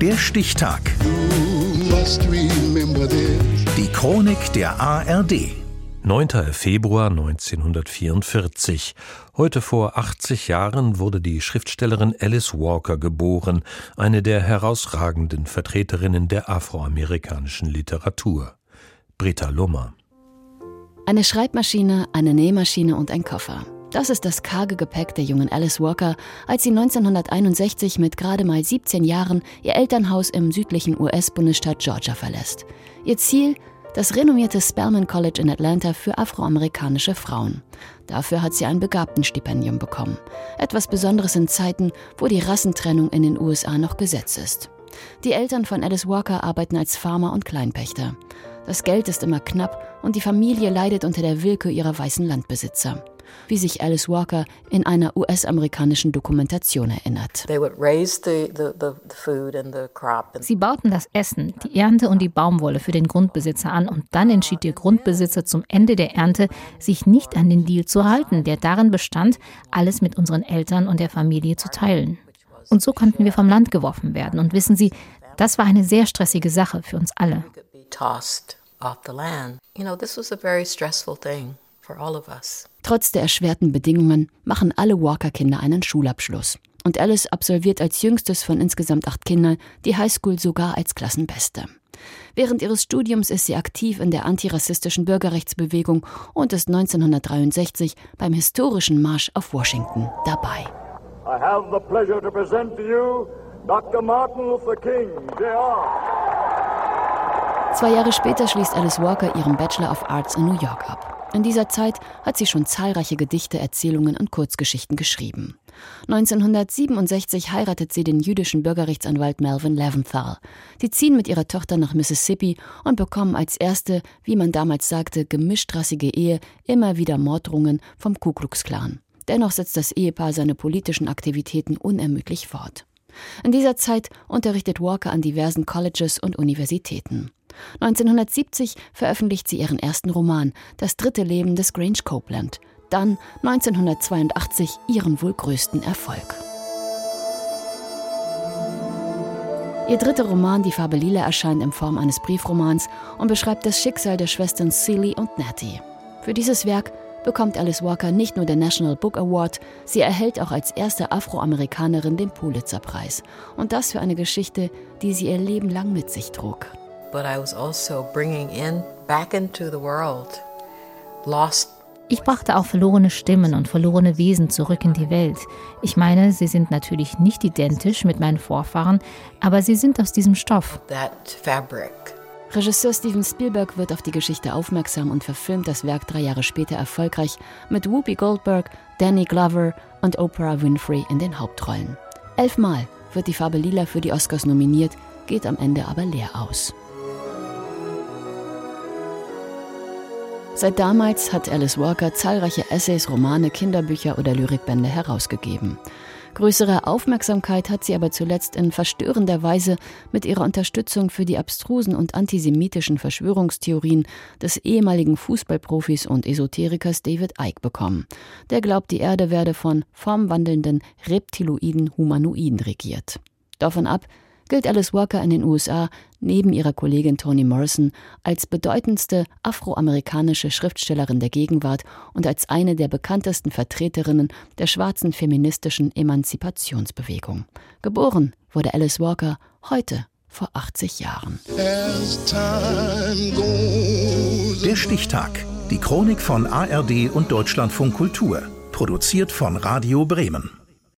Der Stichtag. Die Chronik der ARD. 9. Februar 1944. Heute vor 80 Jahren wurde die Schriftstellerin Alice Walker geboren, eine der herausragenden Vertreterinnen der afroamerikanischen Literatur. Britta Lummer. Eine Schreibmaschine, eine Nähmaschine und ein Koffer. Das ist das karge Gepäck der jungen Alice Walker, als sie 1961 mit gerade mal 17 Jahren ihr Elternhaus im südlichen US-Bundesstaat Georgia verlässt. Ihr Ziel? Das renommierte Spelman College in Atlanta für afroamerikanische Frauen. Dafür hat sie ein Begabtenstipendium bekommen. Etwas Besonderes in Zeiten, wo die Rassentrennung in den USA noch Gesetz ist. Die Eltern von Alice Walker arbeiten als Farmer und Kleinpächter. Das Geld ist immer knapp und die Familie leidet unter der Willkür ihrer weißen Landbesitzer wie sich Alice Walker in einer US-amerikanischen Dokumentation erinnert. Sie bauten das Essen, die Ernte und die Baumwolle für den Grundbesitzer an und dann entschied der Grundbesitzer zum Ende der Ernte, sich nicht an den Deal zu halten, der darin bestand, alles mit unseren Eltern und der Familie zu teilen. Und so konnten wir vom Land geworfen werden. Und wissen Sie, das war eine sehr stressige Sache für uns alle. off the land. You know, this was a very stressful thing. Trotz der erschwerten Bedingungen machen alle Walker-Kinder einen Schulabschluss. Und Alice absolviert als jüngstes von insgesamt acht Kindern die Highschool sogar als Klassenbeste. Während ihres Studiums ist sie aktiv in der antirassistischen Bürgerrechtsbewegung und ist 1963 beim historischen Marsch auf Washington dabei. I have the pleasure to present to you Dr. Martin Luther King, Jr. Zwei Jahre später schließt Alice Walker ihren Bachelor of Arts in New York ab. In dieser Zeit hat sie schon zahlreiche Gedichte, Erzählungen und Kurzgeschichten geschrieben. 1967 heiratet sie den jüdischen Bürgerrechtsanwalt Melvin Leventhal. Die ziehen mit ihrer Tochter nach Mississippi und bekommen als erste, wie man damals sagte, gemischtrassige Ehe immer wieder Morddrohungen vom Ku Klux Klan. Dennoch setzt das Ehepaar seine politischen Aktivitäten unermüdlich fort. In dieser Zeit unterrichtet Walker an diversen Colleges und Universitäten. 1970 veröffentlicht sie ihren ersten Roman, Das dritte Leben des Grange Copeland. Dann 1982 ihren wohl größten Erfolg. Ihr dritter Roman, Die Farbe Lila, erscheint in Form eines Briefromans und beschreibt das Schicksal der Schwestern Celie und Natty. Für dieses Werk bekommt Alice Walker nicht nur den National Book Award, sie erhält auch als erste Afroamerikanerin den Pulitzerpreis. Und das für eine Geschichte, die sie ihr Leben lang mit sich trug but I was also bringing in back into the world lost ich brachte auch verlorene Stimmen und verlorene Wesen zurück in die Welt. Ich meine, sie sind natürlich nicht identisch mit meinen Vorfahren, aber sie sind aus diesem Stoff. Regisseur Steven Spielberg wird auf die Geschichte aufmerksam und verfilmt das Werk drei Jahre später erfolgreich mit Whoopi Goldberg, Danny Glover und Oprah Winfrey in den Hauptrollen. Elfmal wird die Farbe Lila für die Oscars nominiert, geht am Ende aber leer aus. Seit damals hat Alice Walker zahlreiche Essays, Romane, Kinderbücher oder Lyrikbände herausgegeben. Größere Aufmerksamkeit hat sie aber zuletzt in verstörender Weise mit ihrer Unterstützung für die abstrusen und antisemitischen Verschwörungstheorien des ehemaligen Fußballprofis und Esoterikers David Icke bekommen. Der glaubt, die Erde werde von formwandelnden reptiloiden Humanoiden regiert. Davon ab, gilt Alice Walker in den USA neben ihrer Kollegin Toni Morrison als bedeutendste afroamerikanische Schriftstellerin der Gegenwart und als eine der bekanntesten Vertreterinnen der schwarzen feministischen Emanzipationsbewegung. Geboren wurde Alice Walker heute vor 80 Jahren. Der Stichtag. Die Chronik von ARD und Deutschlandfunk Kultur. Produziert von Radio Bremen.